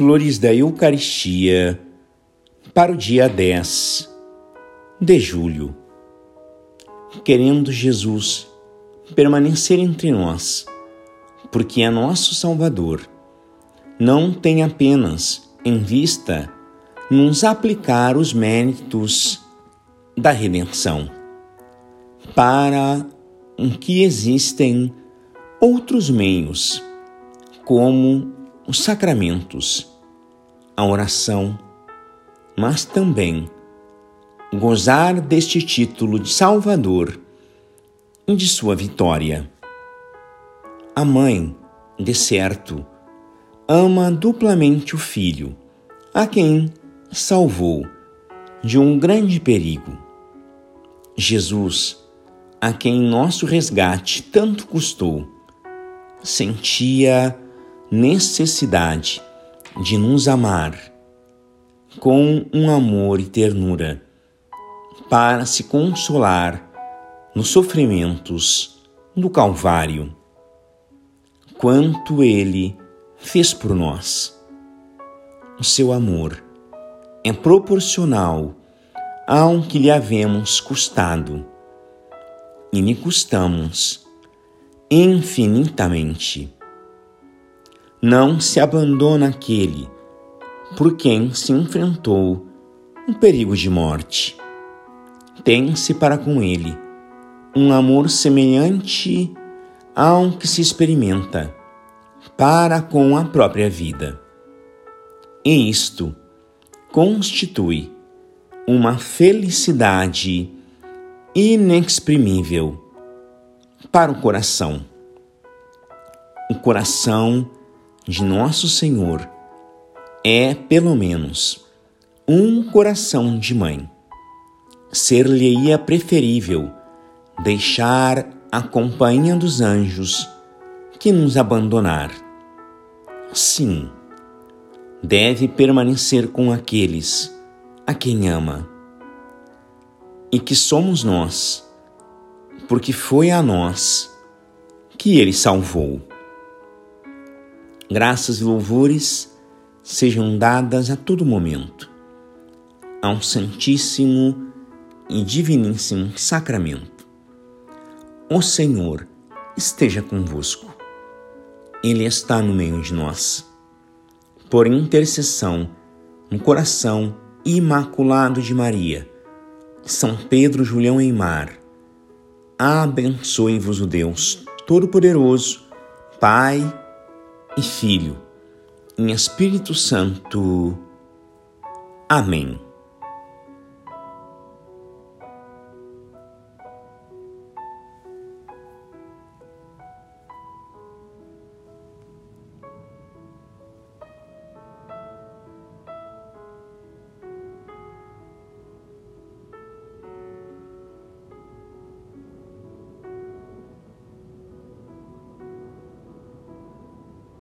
Flores da Eucaristia para o dia 10 de julho. Querendo Jesus permanecer entre nós, porque é nosso Salvador, não tem apenas em vista nos aplicar os méritos da redenção, para que existem outros meios, como os sacramentos, a oração, mas também gozar deste título de Salvador e de sua vitória. A mãe, de certo, ama duplamente o filho, a quem salvou de um grande perigo. Jesus, a quem nosso resgate tanto custou, sentia necessidade de nos amar com um amor e ternura para se consolar nos sofrimentos do Calvário. Quanto Ele fez por nós. O seu amor é proporcional ao que lhe havemos custado e lhe custamos infinitamente. Não se abandona aquele por quem se enfrentou um perigo de morte. Tem-se para com ele um amor semelhante ao que se experimenta para com a própria vida. E isto constitui uma felicidade inexprimível para o coração. O coração de Nosso Senhor é, pelo menos, um coração de mãe. Ser-lhe-ia preferível deixar a companhia dos anjos que nos abandonar. Sim, deve permanecer com aqueles a quem ama. E que somos nós, porque foi a nós que ele salvou. Graças e louvores sejam dadas a todo momento ao Santíssimo e Diviníssimo Sacramento. O Senhor esteja convosco. Ele está no meio de nós por intercessão no coração imaculado de Maria, São Pedro Julião Eimar, abençoe-vos o Deus Todo-Poderoso, Pai e Filho, em Espírito Santo. Amém.